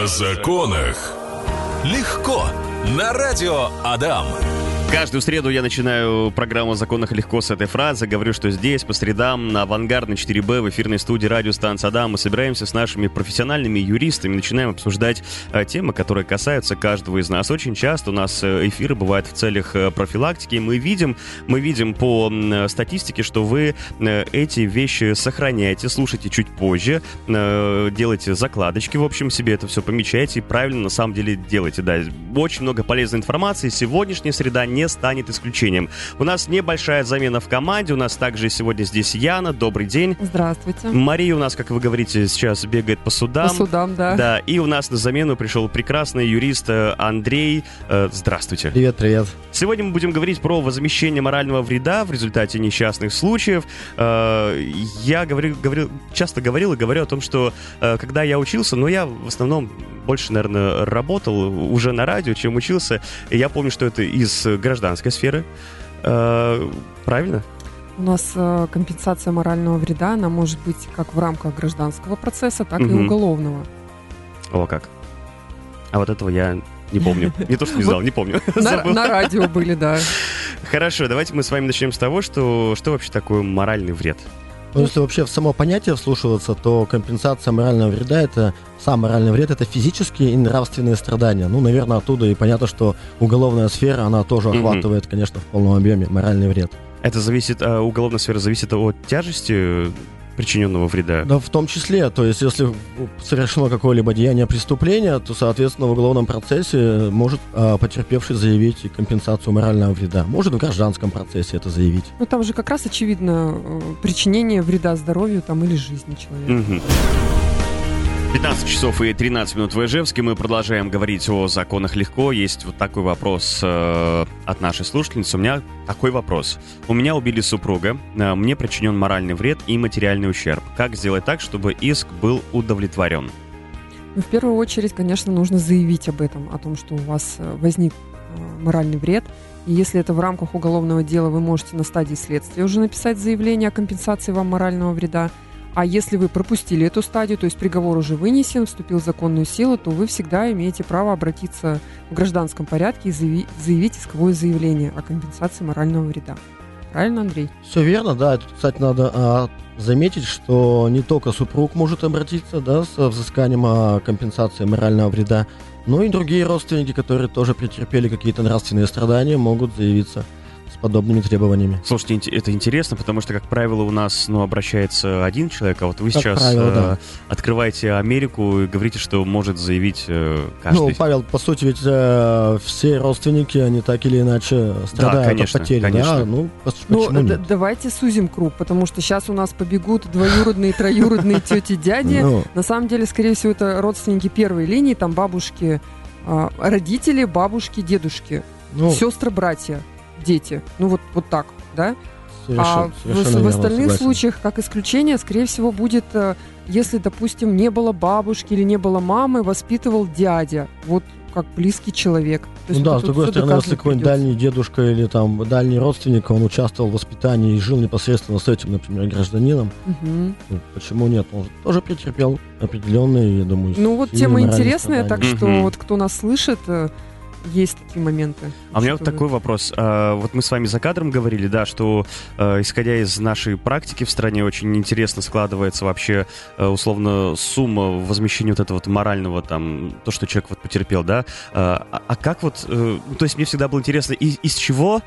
О законах. Легко. На радио Адам. Каждую среду я начинаю программу о законах легко с этой фразы. Говорю, что здесь, по средам, на авангардной 4Б в эфирной студии радиостанции Адам мы собираемся с нашими профессиональными юристами, начинаем обсуждать э, темы, которые касаются каждого из нас. Очень часто у нас э, эфиры бывают в целях э, профилактики. Мы видим, мы видим по э, статистике, что вы эти вещи сохраняете, слушаете чуть позже, э, делаете закладочки, в общем, себе это все помечаете и правильно на самом деле делаете. Да, очень много полезной информации. Сегодняшняя среда не станет исключением. У нас небольшая замена в команде. У нас также сегодня здесь Яна. Добрый день. Здравствуйте. Мария у нас, как вы говорите, сейчас бегает по судам. По судам, да. Да, и у нас на замену пришел прекрасный юрист э, Андрей. Э, Здравствуйте. Привет, привет. Сегодня мы будем говорить про возмещение морального вреда в результате несчастных случаев. Э, Я говорю, говорю, часто говорил и говорю о том, что когда я учился, но я в основном больше, наверное, работал уже на радио, чем учился. И я помню, что это из гражданской сферы. Э, Правильно? У нас э, компенсация морального вреда, она может быть как в рамках гражданского процесса, так и Мгм. уголовного. О, как. А вот этого я не помню. Не то, что не знал, не помню. На, на радио были, да. Хорошо, давайте мы с вами начнем с того, что что вообще такое моральный вред. Ну, если вообще в само понятие вслушиваться, то компенсация морального вреда это сам моральный вред это физические и нравственные страдания. Ну, наверное, оттуда и понятно, что уголовная сфера, она тоже охватывает, конечно, в полном объеме моральный вред. Это зависит, а, уголовная сфера зависит от тяжести причиненного вреда. Да, в том числе, то есть, если совершено какое-либо деяние преступления, то, соответственно, в уголовном процессе может а, потерпевший заявить компенсацию морального вреда. Может в гражданском процессе это заявить. Ну там же как раз очевидно э, причинение вреда здоровью там или жизни человека. Мгм. 15 часов и 13 минут в Ижевске. Мы продолжаем говорить о законах легко. Есть вот такой вопрос э, от нашей слушательницы. У меня такой вопрос. У меня убили супруга, э, мне причинен моральный вред и материальный ущерб. Как сделать так, чтобы иск был удовлетворен? Ну, в первую очередь, конечно, нужно заявить об этом, о том, что у вас э, возник э, моральный вред. И если это в рамках уголовного дела, вы можете на стадии следствия уже написать заявление о компенсации вам морального вреда. А если вы пропустили эту стадию, то есть приговор уже вынесен, вступил в законную силу, то вы всегда имеете право обратиться в гражданском порядке и заяви- заявить исковое заявление о компенсации морального вреда. Правильно, Андрей? Все верно, да. Тут, кстати, надо а, заметить, что не только супруг может обратиться да, с взысканием о компенсации морального вреда, но и другие родственники, которые тоже претерпели какие-то нравственные страдания, могут заявиться подобными требованиями. Слушайте, это интересно, потому что, как правило, у нас ну, обращается один человек, а вот вы Как сейчас правило, э, да. открываете Америку и говорите, что может заявить э, каждый. Ну, Павел, по сути, ведь э, все родственники, они так или иначе страдают конечно, от потери. конечно. Да? Ну, Ну, почему д- нет? давайте сузим круг, потому что сейчас у нас побегут двоюродные, троюродные тети, дяди. Ну, На самом деле, скорее всего, это родственники первой линии, там бабушки, а, родители, бабушки, дедушки, ну, сестры, братья, дети. Ну вот, вот так, да? совершенно, а в, совершенно в верно, остальных согласен. случаях, как исключение, скорее всего, будет, э, если, допустим, не было бабушки или не было мамы, воспитывал дядя. Вот как близкий человек. То Ну есть да, с другой стороны, если какой-нибудь дальний дедушка или там дальний родственник, он участвовал в воспитании и жил непосредственно с этим, например, гражданином, Мгм. ну, почему нет? Он же тоже претерпел определенные, я думаю, Ну вот тема интересная, так что Мгм. вот кто нас слышит, э, есть такие моменты. А у меня вот такой вопрос. А, Вот мы с вами за кадром говорили, да, что э, исходя из нашей практики в стране очень интересно складывается вообще э, условно сумма возмещения вот этого вот морального там то, что человек вот потерпел, да. А а как вот, э, ну, то есть мне всегда было интересно, из, из чего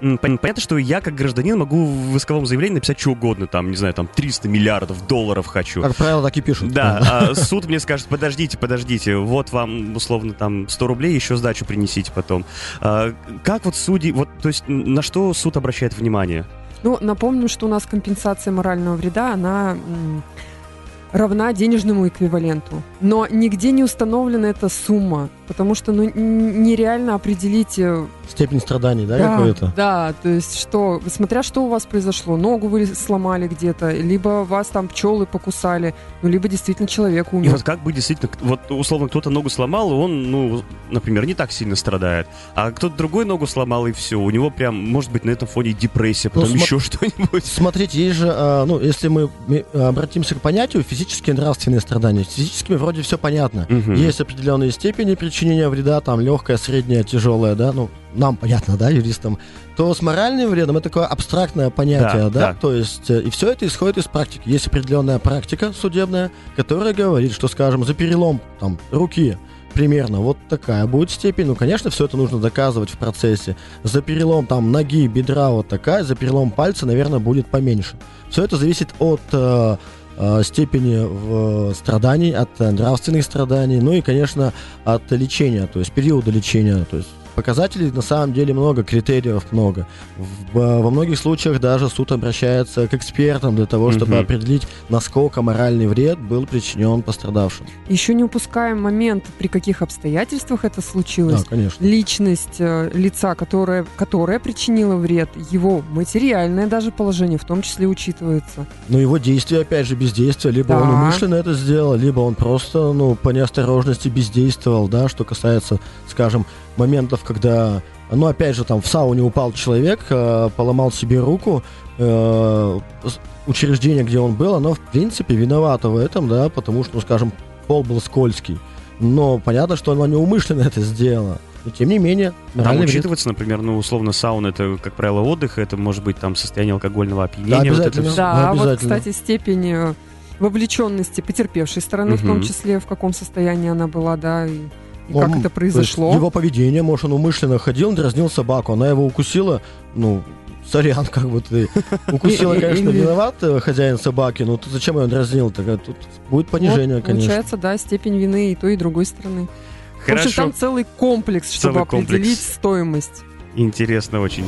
Понятно, что я как гражданин могу в исковом заявлении написать что угодно, там, не знаю, там 300 миллиардов долларов хочу. Как правило, так и пишут. Да, а суд мне скажет, подождите, подождите, вот вам, условно, там 100 рублей, еще сдачу принесите потом. А, как вот судьи, вот, то есть на что суд обращает внимание? Ну, напомним, что у нас компенсация морального вреда, она равна денежному эквиваленту. Но нигде не установлена эта сумма. Потому что ну, нереально определить э, Степень страданий, да, да, какой-то? Да, то есть что, смотря что у вас произошло, ногу вы сломали где-то, либо вас там пчелы покусали, ну, либо действительно человек И умер. вот как бы действительно, вот условно кто-то ногу сломал, и он, ну, например, не так сильно страдает, а кто-то другой ногу сломал, и все, у него прям, может быть, на этом фоне депрессия, потом Ну, смо- еще что-нибудь. Смотрите, есть же, а, ну, если мы ми- обратимся к понятию физические и нравственные страдания, с физическими вроде все понятно. Мгм. Есть определенные степени причинения вреда, там легкая, средняя, тяжелая, да, ну, нам понятно, да, юристам, то с моральным вредом это такое абстрактное понятие, Да, да, да. то есть, э, и все это исходит из практики. Есть определенная практика судебная, которая говорит, что, скажем, за перелом там руки примерно вот такая будет степень. Ну, конечно, все это нужно доказывать в процессе. За перелом там ноги, бедра вот такая, за перелом пальца, наверное, будет поменьше. Все это зависит от э, степени в- страданий, от э, нравственных страданий, ну и, конечно, от лечения, то есть периода лечения. То есть показателей на самом деле много, критериев много. В- во многих случаях даже суд обращается к экспертам для того, чтобы Мгм. определить, насколько моральный вред был причинен пострадавшим. Еще не упускаем момент, при каких обстоятельствах это случилось. Да, конечно. Личность э, лица, которое, которое причинило вред, его материальное даже положение в том числе учитывается. Но его действие, опять же, бездействие. Либо Да. он умышленно это сделал, либо он просто, ну, по неосторожности бездействовал, да, что касается, скажем, моментов, когда, ну, опять же, там в сауне упал человек, э, поломал себе руку, э, учреждение, где он был, оно, в принципе, виновато в этом, да, потому что, ну, скажем, пол был скользкий. Но понятно, что оно неумышленно это сделало. Но, тем не менее, Там моральный вред. учитывается, например, ну, условно, сауна, это, как правило, отдых, это может быть там состояние алкогольного Да, опьянения. вот это обязательно. Да, Ну, а вот, обязательно. кстати, степень э, вовлеченности потерпевшей стороны, в том числе, в каком состоянии она была, да, и, и Он- как это произошло. его поведение, может, он умышленно ходил, дразнил собаку, она его укусила, ну, сорян, как бы ты укусила, конечно, виноват э, хозяин собаки, но ты зачем ее дразнил? Так, тут будет понижение, Вот, конечно. Получается, да, степень вины и той, и другой стороны. В общем, Хорошо. там целый комплекс, чтобы Целый комплекс. определить стоимость. Интересно очень.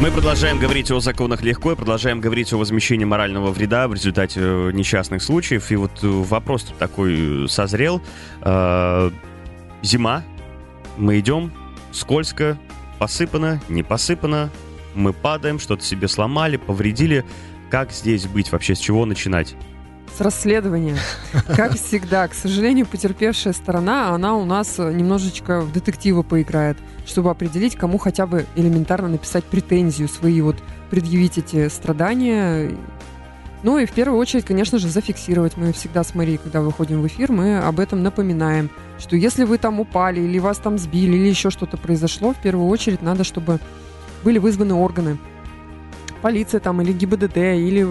Мы продолжаем говорить о законах легко и продолжаем говорить о возмещении морального вреда в результате э, несчастных случаев. И вот э, вопрос тут такой созрел. Зима, мы идем, скользко, посыпано, не посыпано, мы падаем, что-то себе сломали, повредили. Как здесь быть вообще, с чего начинать? С расследования. Как всегда, к сожалению, потерпевшая сторона, она у нас э, немножечко в детектива поиграет, чтобы определить, кому хотя бы элементарно написать претензию, свои вот предъявить эти страдания. Ну и в первую очередь, конечно же, зафиксировать. Мы всегда с Марией, когда выходим в эфир, мы об этом напоминаем, что если вы там упали, или вас там сбили, или еще что-то произошло, в первую очередь надо, чтобы были вызваны органы. Полиция там, или ГИБДД, или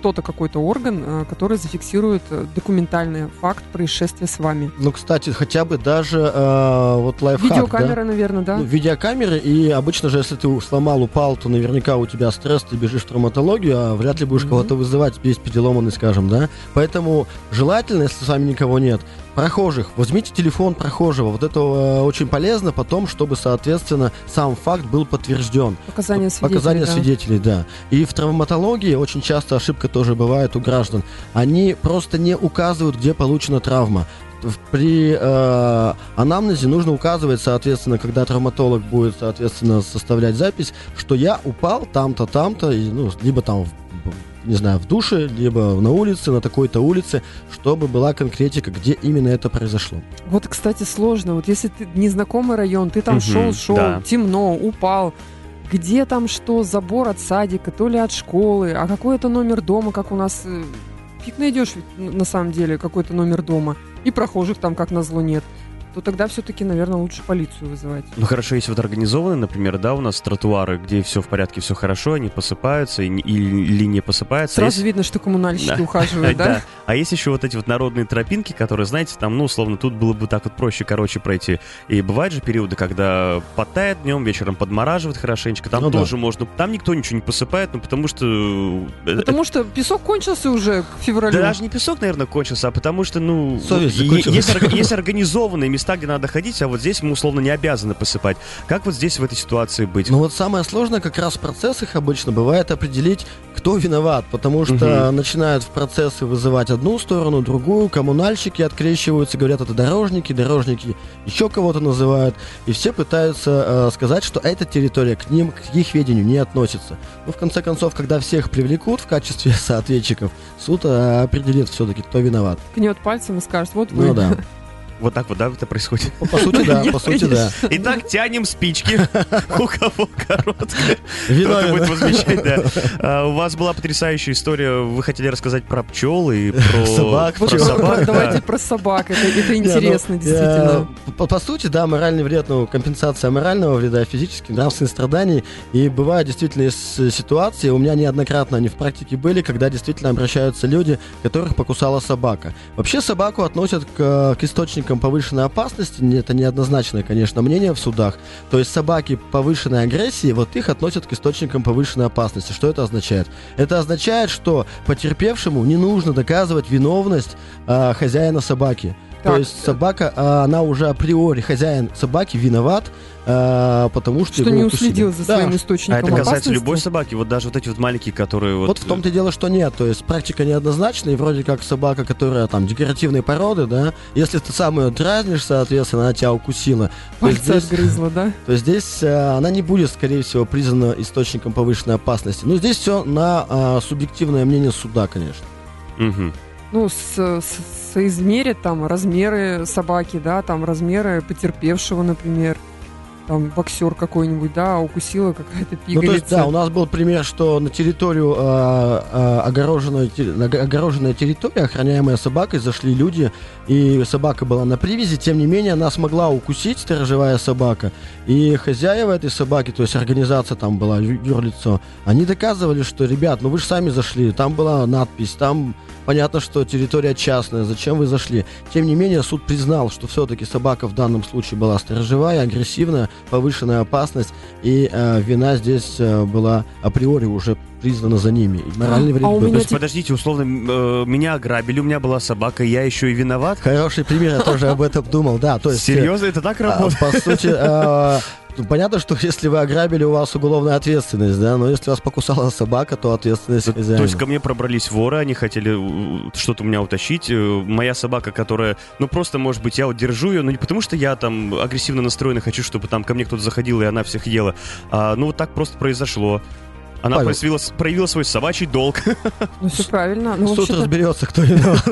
кто-то, какой-то орган, э, который зафиксирует э, документальный факт происшествия с вами. Ну, кстати, хотя бы даже э, вот лайфхак, да? Видеокамера, наверное, да? Ну, видеокамеры, и обычно же, если ты сломал, упал, то наверняка у тебя стресс, ты бежишь в травматологию, а вряд ли будешь Мгм. кого-то вызывать, весь переломанный, скажем, да? Поэтому желательно, если с вами никого нет, прохожих, возьмите телефон прохожего, вот это э, очень полезно потом, чтобы, соответственно, сам факт был подтвержден. Показания свидетелей. Показания да. свидетелей, да. И в травматологии очень часто ошибка тоже бывает у граждан. Они просто не указывают, где получена травма. При э, анамнезе нужно указывать, соответственно, когда травматолог будет, соответственно, составлять запись, что я упал там-то, там-то, и, ну, либо там, в- не знаю, в душе, либо на улице, на такой-то улице, чтобы была конкретика, где именно это произошло. Вот, кстати, сложно. Вот если ты незнакомый район, ты там Мгм, шел, шел, да. темно, упал. Где там что, забор от садика, то ли от школы, а какой это номер дома, как у нас... э, Фиг найдешь ведь, на самом деле какой-то номер дома. И прохожих там, как назло, нет. То тогда все-таки, наверное, лучше полицию вызывать. Ну хорошо, если вот организованы, например, да, у нас тротуары, где все в порядке, все хорошо, они посыпаются или, или не посыпаются. Сразу Если- видно, что коммунальщики Да. ухаживают, да? Да. А есть еще вот эти вот народные тропинки, которые, знаете, там, ну, условно, тут было бы так вот проще, короче, пройти. И бывают же периоды, когда подтает днем, вечером подмораживает хорошенечко. Там Ну да. тоже можно. Там никто ничего не посыпает, ну, потому что... э, Потому что песок кончился уже к февралю. Да даже не песок, наверное, кончился, а потому что, ну, Совесть закончилась. есть, есть организованные места, где надо ходить, а вот здесь мы условно не обязаны посыпать. Как вот здесь в этой ситуации быть? Ну вот самое сложное как раз в процессах обычно бывает определить, кто виноват, потому что Мгм. начинают в процессы вызывать одну сторону, другую, коммунальщики открещиваются, говорят, это дорожники, дорожники еще кого-то называют, и все пытаются э, сказать, что эта территория к ним, к их ведению не относится. Ну, в конце концов, когда всех привлекут в качестве соответчиков, суд э, определит все-таки, кто виноват. Кнет пальцем и скажет, вот вы. Ну да. Вот так вот, да, это происходит? По, сути, да, по сути, да. Итак, тянем спички. У кого. Кто-то Виновен. будет возмещать, да. А, У вас была потрясающая история. Вы хотели рассказать про пчел и про Собак, про давайте да. про собак. Это, ну, интересно, действительно. По, сути, да, моральный вред, ну, компенсация морального вреда, физических, нравственных страданий. И бывают действительно ситуации, у меня неоднократно они в практике были, когда действительно обращаются люди, которых покусала собака. Вообще собаку относят к, к источникам повышенной опасности, это неоднозначное, конечно, мнение в судах. То есть собаки повышенной агрессии, вот их относят к источникам повышенной опасности. Что это означает? Это означает, что потерпевшему не нужно доказывать виновность а, хозяина собаки. Так. То есть собака, а, она уже априори, хозяин собаки виноват, а, потому что, Что его не укусили. уследил за Да. своим А источником это касается опасности. любой собаки, вот даже вот эти вот маленькие, которые вот... Вот в том-то и дело, что нет. То есть практика неоднозначная, и вроде как собака, которая там декоративной породы, да, если ты сам ее дразнишь, соответственно, она тебя укусила, Пальцы здесь, отгрызла, да? то есть здесь э, она не будет, скорее всего, признана источником повышенной опасности. Но здесь все на а, субъективное мнение суда, конечно. Мгм. Ну, с, с- соизмерить там размеры собаки, да, там размеры потерпевшего, например. Там боксер какой-нибудь, да, укусила какая-то Ну, то есть, пигалица. да, у нас был пример, что на территорию, а, а, огороженную, те- на г- огороженная территория, охраняемая собакой, зашли люди, и собака была на привязи, тем не менее, она смогла укусить, сторожевая собака, и хозяева этой собаки, то есть организация там была, юрлицо, они доказывали, что, ребят, ну вы же сами зашли, там была надпись, там понятно, что территория частная, зачем вы зашли? Тем не менее, суд признал, что все-таки собака в данном случае была сторожевая, агрессивная, повышенная опасность, и э, вина здесь э, была априори уже признана за ними. И моральный А вред у был. То меня есть, те- подождите, условно, э, меня ограбили, у меня была собака, я еще и виноват? Хороший пример, я тоже об этом думал, да. То есть, э, Серьезно, это так а, работает? по сути, э, ну, понятно, что если вы ограбили, у вас уголовная ответственность, да, но если вас покусала собака, то ответственность То хозяина. есть ко мне пробрались воры, они хотели э, что-то у меня утащить. Э, Моя собака, которая, ну просто, может быть, я вот держу ее, ну не потому что я там агрессивно настроен и хочу, чтобы там ко мне кто-то заходил и она всех ела. А, ну вот так просто произошло. Она Павел. проявила, проявила свой собачий долг. Ну, все правильно. Ну, Суд вообще-то- разберется, кто виноват.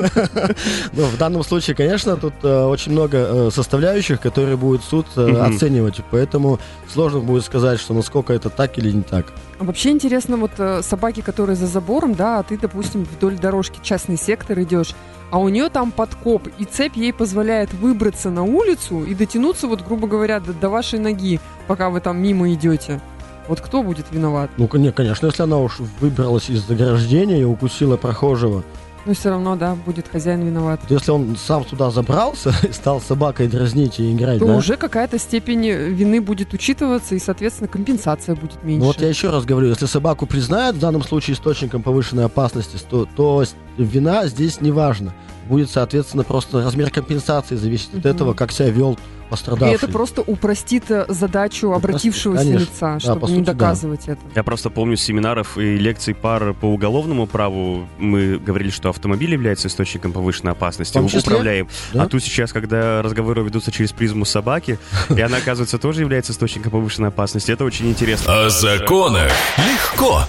Ну, в данном случае, конечно, тут э, очень много э, составляющих, которые будет суд э, Мгм. оценивать. Поэтому сложно будет сказать, что насколько это так или не так. А Вообще интересно, вот э, собаки, которые за забором, да, а ты, допустим, вдоль дорожки частный сектор идешь, а у нее там подкоп, и цепь ей позволяет выбраться на улицу и дотянуться, вот, грубо говоря, до, до вашей ноги, пока вы там мимо идете. Вот кто будет виноват? Ну, кон- конечно, если она уж выбралась из заграждения и укусила прохожего, Но все равно, да, будет хозяин виноват. если он сам туда забрался и стал собакой дразнить и играть, То да? уже какая-то степень э, вины будет учитываться, и, соответственно, компенсация будет меньше. Ну, вот я еще раз говорю, если собаку признают в данном случае источником повышенной опасности, то, то вина здесь не важна. Будет, соответственно, просто размер компенсации зависеть от Мгм. этого, как себя вел И пострадавший. это просто упростит э, задачу обратившегося конечно. лица, Да, чтобы по не сути, да. доказывать это. Я просто помню с семинаров и лекций пар по уголовному праву. Мы говорили, что автомобиль является источником повышенной опасности, числе, управляем. да. А тут сейчас, когда разговоры ведутся через призму собаки, и она, оказывается, тоже является источником повышенной опасности, это очень интересно. О законах легко.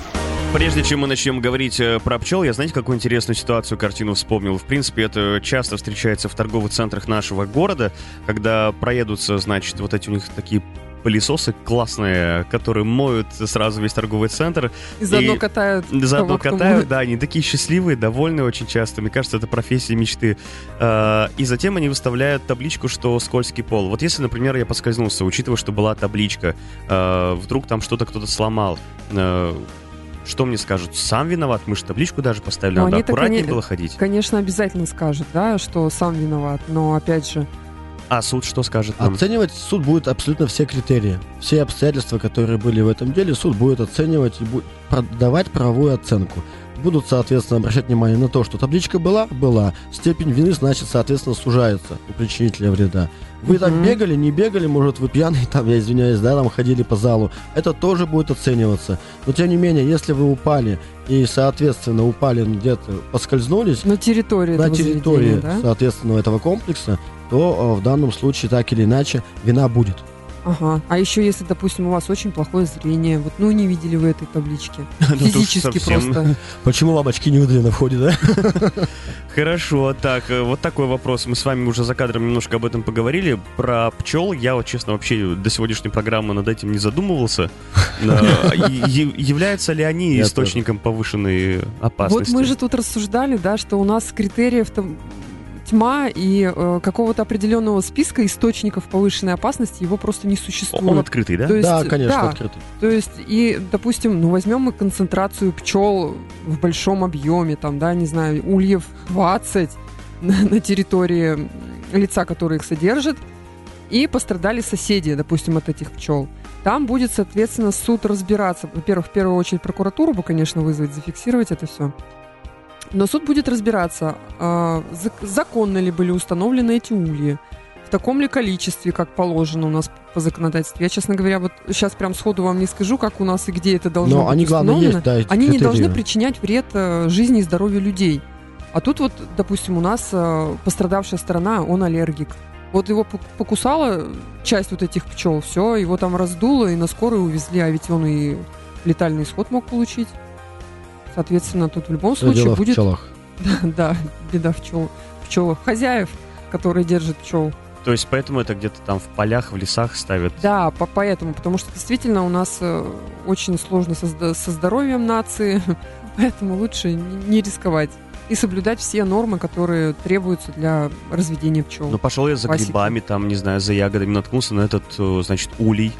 Прежде чем мы начнем говорить э, про пчел, я, знаете, какую интересную ситуацию, картину вспомнил? В принципе, это часто встречается в торговых центрах нашего города, когда проедутся, значит, вот эти у них такие пылесосы классные, которые моют сразу весь торговый центр. И заодно И катают. Заодно катают, да, они такие счастливые, довольные очень часто. Мне кажется, это профессия мечты. Э, И затем они выставляют табличку, что скользкий пол. Вот если, например, я поскользнулся, учитывая, что была табличка, э, вдруг там что-то кто-то сломал, что мне скажут? Сам виноват? Мы же табличку даже поставили, Ну, надо аккуратнее коне- было ходить. Конечно, обязательно скажет, да, что сам виноват. Но опять же, А суд что скажет нам? Оценивать суд будет абсолютно все критерии. Все обстоятельства, которые были в этом деле, суд будет оценивать и будет давать правовую оценку. будут, соответственно, обращать внимание на то, что табличка была, была, степень вины, значит, соответственно, сужается у причинителя вреда. Вы так Мгм. бегали, не бегали, может, вы пьяный, там, я извиняюсь, да, там ходили по залу. Это тоже будет оцениваться. Но, тем не менее, если вы упали и, соответственно, упали ну, где-то, поскользнулись На территории на территории, да? соответственно, этого комплекса, то э, в данном случае, так или иначе, вина будет. Ага. А еще если, допустим, у вас очень плохое зрение, вот, ну, не видели вы этой таблички. Ну, Физически просто. Почему вам очки не выдали на входе, да? Хорошо, так, э, вот такой вопрос. Мы с вами уже за кадром немножко об этом поговорили. Про пчел я, вот честно, вообще до сегодняшней программы над этим не задумывался. Э, Являются ли они источником повышенной Вот опасности? мы же тут рассуждали, да, что у нас критериев там тьма и э, какого-то определенного списка источников повышенной опасности его просто не существует. Он открытый, да? То есть, Да, конечно, да, открытый. То есть, и, допустим, ну, возьмем мы концентрацию пчел в большом объеме, там, да, не знаю, ульев 20 на, на территории лица, который их содержит, и пострадали соседи, допустим, от этих пчел. Там будет, соответственно, суд разбираться. Во-первых, в первую очередь прокуратуру бы, конечно, вызвать, зафиксировать это все. Но суд будет разбираться, а, зак- законно ли были установлены эти ульи, в таком ли количестве, как положено у нас по законодательству. Я, честно говоря, вот сейчас прям сходу вам не скажу, как у нас и где это должно Но быть они, главное, установлено. есть, да, эти Они не должны причинять вред э, жизни и здоровью людей. А тут вот, допустим, у нас э, пострадавшая сторона, он аллергик. Вот его пок- покусала часть вот этих пчел, все, его там раздуло и на скорую увезли, а ведь он и летальный исход мог получить. Соответственно, тут в любом Всё случае дело в будет пчелах. да, беда в пчел, пчелах. Хозяев, которые держат пчел. То есть поэтому это где-то там в полях, в лесах ставят. Да, по- поэтому, потому что действительно у нас э, очень сложно со, со здоровьем нации, поэтому лучше не рисковать и соблюдать все нормы, которые требуются для разведения пчел. Ну, пошел я за Классика. грибами, там, не знаю, за ягодами, наткнулся на этот, э, значит, улей.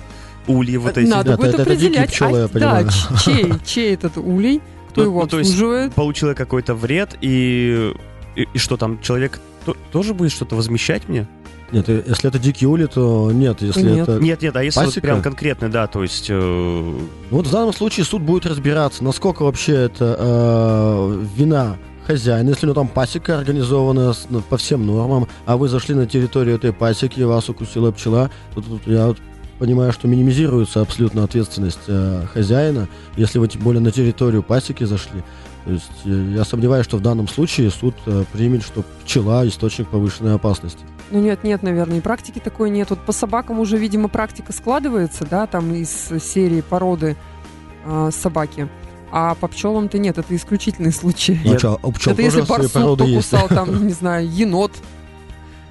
Ульи вот эти. Надо да, будет это- это дикие определять, пчелы, а, я да, понимаю. ч- чей, чей этот улей, кто Ну, его ну, то есть обслуживает. Получила какой-то вред, и, и, и что там, человек то- тоже будет что-то возмещать мне? Нет, э, если это дикий ули, то нет. Если Нет. это... Нет, нет, а если вот Пасека? прям конкретно, да, то есть... э, Вот в данном случае суд будет разбираться, насколько вообще это э, вина хозяина, если у него там пасека организована с- ну, по всем нормам, а вы зашли на территорию этой пасеки, вас укусила пчела, то тут я вот понимаю, что минимизируется абсолютно ответственность э, хозяина, если вы тем более на территорию пасеки зашли. То есть э, я сомневаюсь, что в данном случае суд э, примет, что пчела источник повышенной опасности. Ну нет, нет, наверное, и практики такой нет. Вот по собакам уже, видимо, практика складывается, да, там из серии породы а, собаки. А по пчелам-то нет, это исключительный случай. Ну, чё, у пчел это если тоже свои барсук породы есть. покусал, там, не знаю, енот.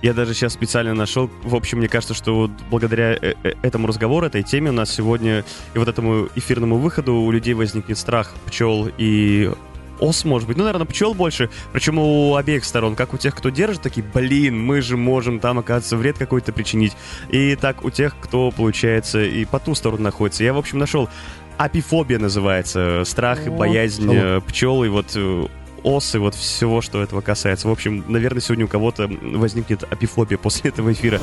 Я даже сейчас специально нашел. В общем, мне кажется, что вот благодаря э- э- этому разговору, этой теме у нас сегодня и вот этому эфирному выходу у людей возникнет страх пчел и ос, может быть. Ну, наверное, пчел больше. Причем у обеих сторон. Как у тех, кто держит, такие, блин, мы же можем там, оказывается, вред какой-то причинить. И так у тех, кто, получается, и по ту сторону находится. Я, в общем, нашел апифобия называется. Страх и боязнь пчел. э, пчел и вот ос и вот всего, что этого касается. В общем, наверное, сегодня у кого-то возникнет апифобия после этого эфира.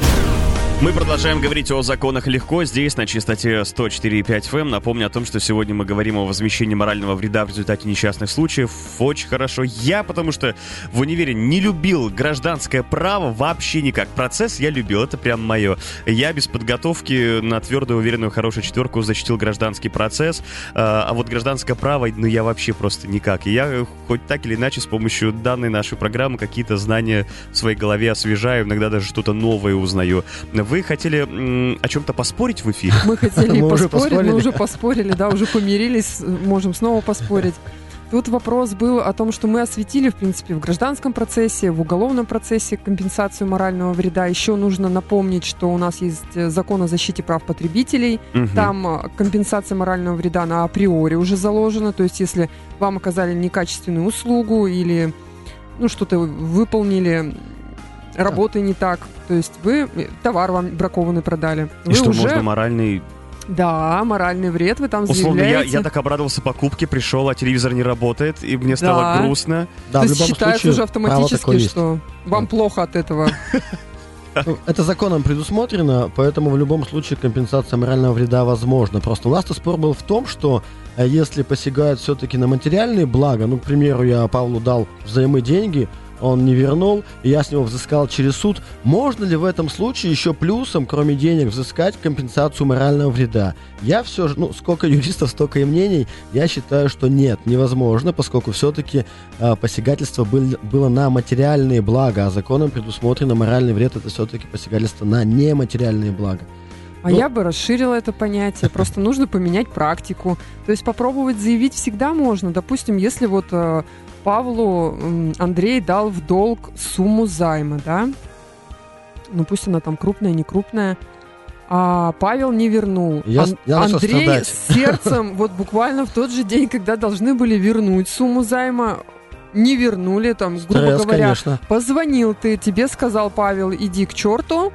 Мы продолжаем говорить о законах легко здесь, на частоте 104,5 FM. Напомню о том, что сегодня мы говорим о возмещении морального вреда в результате несчастных случаев. Очень хорошо. Я, потому что в универе не любил гражданское право вообще никак. Процесс я любил, это прям мое. Я без подготовки на твердую, уверенную, хорошую четверку защитил гражданский процесс. А а вот гражданское право, ну я вообще просто никак. И я хоть так или иначе с помощью данной нашей программы какие-то знания в своей голове освежаю, иногда даже что-то новое узнаю. Вы хотели о чем-то поспорить в эфире? Мы хотели Мы уже поспорить, мы поспорили. уже поспорили, да, уже помирились, можем снова поспорить. Тут вопрос был о том, что мы осветили, в принципе, в гражданском процессе, в уголовном процессе компенсацию морального вреда. Еще нужно напомнить, что у нас есть э, закон о защите прав потребителей. Мгм. Там э, компенсация морального вреда на априори уже заложена. То есть, если вам оказали некачественную услугу или ну, что-то вы выполнили, работы не так, то есть вы э, товар вам бракованный продали. И вы что уже можно моральный... да, моральный вред вы там Условно, я, заявляете. я так обрадовался покупке, пришел, а телевизор не работает, и мне стало Да. грустно. Да, То в есть любом считается случае, уже автоматически, такое есть. что вам Да. плохо от этого. Ну, Это законом предусмотрено, поэтому в любом случае компенсация морального вреда возможна. Просто у нас-то спор был в том, что э, если посягают все-таки на материальные блага, ну, к примеру, я Павлу дал взаймы деньги, он не вернул, и я с него взыскал через суд, можно ли в этом случае еще плюсом, кроме денег, взыскать компенсацию морального вреда? Я все же, ну, сколько юристов, столько и мнений, я считаю, что нет, невозможно, поскольку все-таки посягательство был- было на материальные блага, а законом предусмотрено моральный вред это все-таки посягательство на нематериальные блага. А Ну- я бы расширила это понятие. Просто нужно поменять практику. То есть попробовать заявить всегда можно. Допустим, если вот э, Павлу Андрей дал в долг сумму займа, да? Ну пусть она там крупная, не крупная. А Павел не вернул. Я Ан- я Андрей страдать. с сердцем вот буквально в тот же день, когда должны были вернуть сумму займа, не вернули, там, грубо Стресс, говоря, конечно. Позвонил ты, тебе сказал Павел, иди к черту.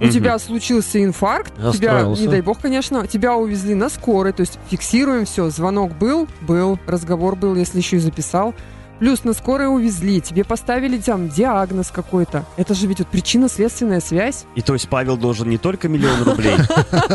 У тебя случился инфаркт, тебя, не дай бог, конечно, тебя увезли на скорой, то есть фиксируем все. Звонок был, был, разговор был, если еще и записал. Плюс на скорой увезли, тебе поставили там диагноз какой-то. Это же ведь вот причинно-следственная связь. И то есть Павел должен не только миллион рублей.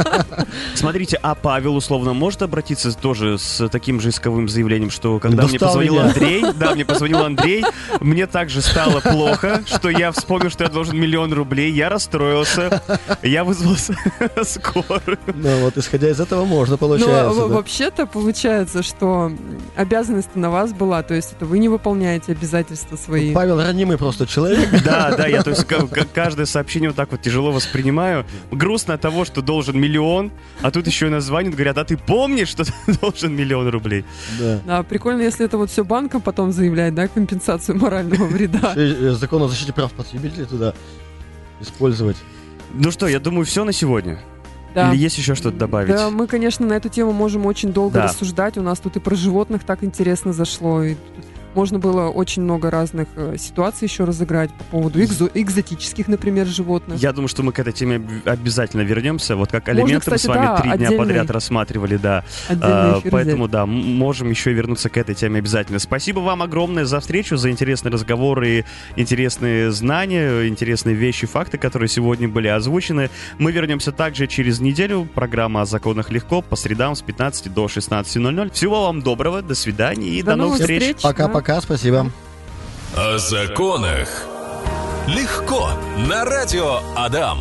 Смотрите, а Павел условно может обратиться тоже с таким же исковым заявлением, что когда мне позвонил. Андрей, да, мне позвонил Андрей, мне также стало плохо, что я вспомнил, что я должен миллион рублей, я расстроился, я вызвал скорую. Ну вот, исходя из этого можно, Но получается. в- да. вообще-то получается, что обязанность на вас была, то есть это вы не выполняете обязательства свои. Павел ранимый просто человек. Да, да, я то есть ка- ка- каждое сообщение вот так вот тяжело воспринимаю. Грустно от того, что должен миллион, а тут еще и названивают, говорят, а ты помнишь, что ты должен миллион рублей? Да. Да, прикольно, если это вот все банком потом заявлять, да, компенсацию морального вреда. Закон о защите прав потребителей туда использовать. Ну что, я думаю, все на сегодня. Да. Или есть еще что-то добавить? Да, мы, конечно, на эту тему можем очень долго Да. рассуждать. У нас тут и про животных так интересно зашло. И тут можно было очень много разных э, ситуаций еще разыграть по поводу экзо- экзотических, например, животных. Я думаю, что мы к этой теме об- обязательно вернемся. Вот как мы с вами да, три дня отдельный- подряд рассматривали, да. А, Поэтому, взять. да, можем еще вернуться к этой теме обязательно. Спасибо вам огромное за встречу, за интересный разговор и интересные знания, интересные вещи, факты, которые сегодня были озвучены. Мы вернемся также через неделю. Программа о законах легко по средам с 15 до 16.00. Всего вам доброго, до свидания и До до, новых встреч. встреч. Пока-пока, спасибо. О законах легко на радио Адам.